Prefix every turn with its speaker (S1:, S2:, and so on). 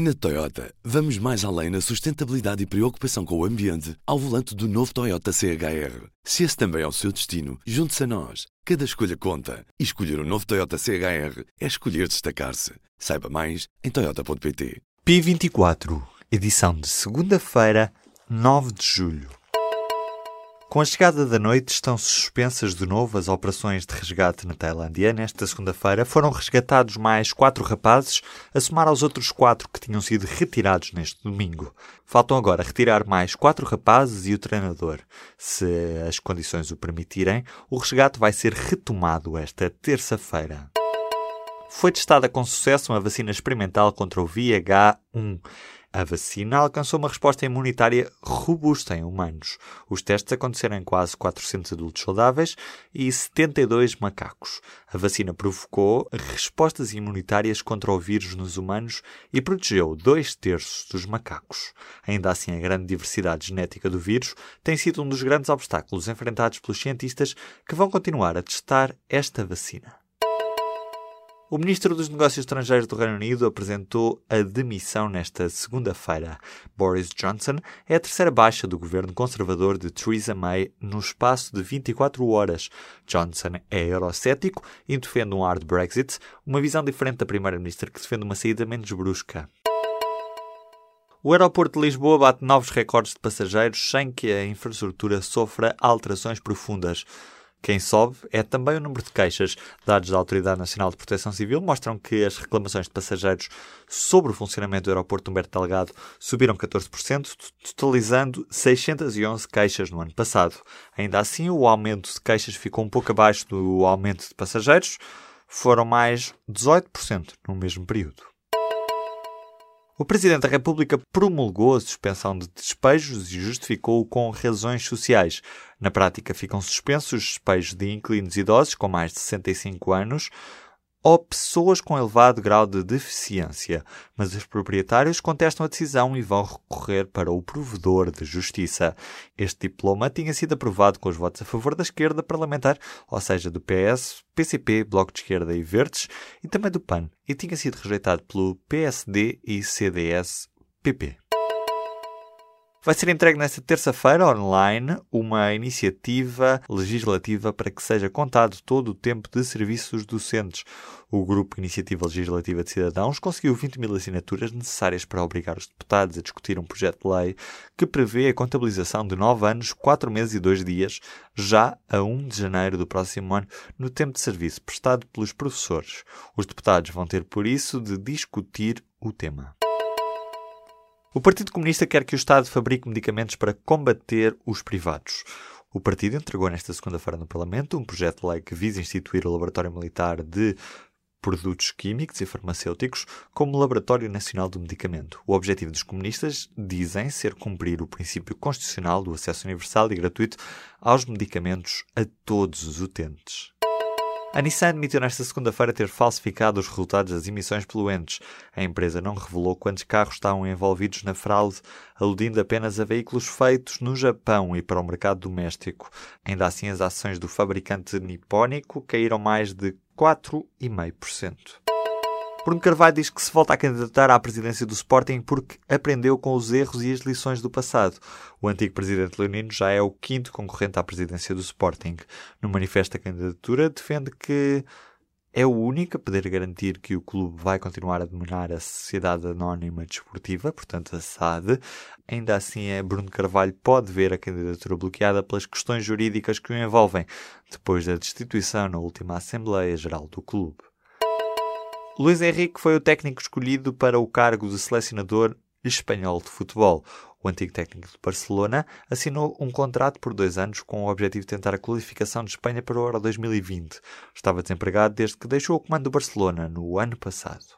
S1: Na Toyota, vamos mais além na sustentabilidade e preocupação com o ambiente ao volante do novo Toyota CHR. Se esse também é o seu destino, junte-se a nós. Cada escolha conta. E escolher o um novo Toyota CHR é escolher destacar-se. Saiba mais em Toyota.pt.
S2: P24, edição de segunda-feira, 9 de julho. Com a chegada da noite, estão suspensas de novo as operações de resgate na Tailândia. Nesta segunda-feira foram resgatados mais quatro rapazes, a somar aos outros quatro que tinham sido retirados neste domingo. Faltam agora retirar mais quatro rapazes e o treinador. Se as condições o permitirem, o resgate vai ser retomado esta terça-feira. Foi testada com sucesso uma vacina experimental contra o VH1. A vacina alcançou uma resposta imunitária robusta em humanos. Os testes aconteceram em quase 400 adultos saudáveis e 72 macacos. A vacina provocou respostas imunitárias contra o vírus nos humanos e protegeu dois terços dos macacos. Ainda assim, a grande diversidade genética do vírus tem sido um dos grandes obstáculos enfrentados pelos cientistas que vão continuar a testar esta vacina. O Ministro dos Negócios Estrangeiros do Reino Unido apresentou a demissão nesta segunda-feira. Boris Johnson é a terceira baixa do governo conservador de Theresa May no espaço de 24 horas. Johnson é eurocético e defende um hard Brexit, uma visão diferente da Primeira-Ministra que defende uma saída menos brusca. O aeroporto de Lisboa bate novos recordes de passageiros sem que a infraestrutura sofra alterações profundas. Quem sobe é também o número de queixas. Dados da Autoridade Nacional de Proteção Civil mostram que as reclamações de passageiros sobre o funcionamento do aeroporto Humberto Delgado subiram 14%, totalizando 611 queixas no ano passado. Ainda assim, o aumento de queixas ficou um pouco abaixo do aumento de passageiros, foram mais 18% no mesmo período. O Presidente da República promulgou a suspensão de despejos e justificou-o com razões sociais. Na prática, ficam suspensos os despejos de inquilinos idosos com mais de 65 anos, ou pessoas com elevado grau de deficiência, mas os proprietários contestam a decisão e vão recorrer para o provedor de justiça. Este diploma tinha sido aprovado com os votos a favor da esquerda parlamentar, ou seja, do PS, PCP, Bloco de Esquerda e Verdes, e também do PAN, e tinha sido rejeitado pelo PSD e CDS-PP. Vai ser entregue nesta terça-feira, online, uma iniciativa legislativa para que seja contado todo o tempo de serviços docentes. O Grupo Iniciativa Legislativa de Cidadãos conseguiu 20 mil assinaturas necessárias para obrigar os deputados a discutir um projeto de lei que prevê a contabilização de 9 anos, 4 meses e 2 dias, já a 1 de janeiro do próximo ano, no tempo de serviço prestado pelos professores. Os deputados vão ter, por isso, de discutir o tema. O Partido Comunista quer que o Estado fabrique medicamentos para combater os privados. O partido entregou nesta segunda-feira no Parlamento um projeto de lei que visa instituir o Laboratório Militar de Produtos Químicos e Farmacêuticos como Laboratório Nacional do Medicamento. O objetivo dos comunistas dizem ser cumprir o princípio constitucional do acesso universal e gratuito aos medicamentos a todos os utentes. A Nissan admitiu nesta segunda-feira ter falsificado os resultados das emissões poluentes. A empresa não revelou quantos carros estavam envolvidos na fraude, aludindo apenas a veículos feitos no Japão e para o mercado doméstico. Ainda assim, as ações do fabricante nipónico caíram mais de 4,5%. Bruno Carvalho diz que se volta a candidatar à presidência do Sporting porque aprendeu com os erros e as lições do passado. O antigo presidente leonino já é o quinto concorrente à presidência do Sporting. No manifesto da candidatura, defende que é o único a poder garantir que o clube vai continuar a dominar a Sociedade Anónima Desportiva, portanto a SAD. Ainda assim, é Bruno Carvalho pode ver a candidatura bloqueada pelas questões jurídicas que o envolvem, depois da destituição na última Assembleia Geral do clube. Luís Henrique foi o técnico escolhido para o cargo de selecionador espanhol de futebol. O antigo técnico de Barcelona assinou um contrato por dois anos com o objetivo de tentar a qualificação de Espanha para o Euro 2020. Estava desempregado desde que deixou o comando do Barcelona no ano passado.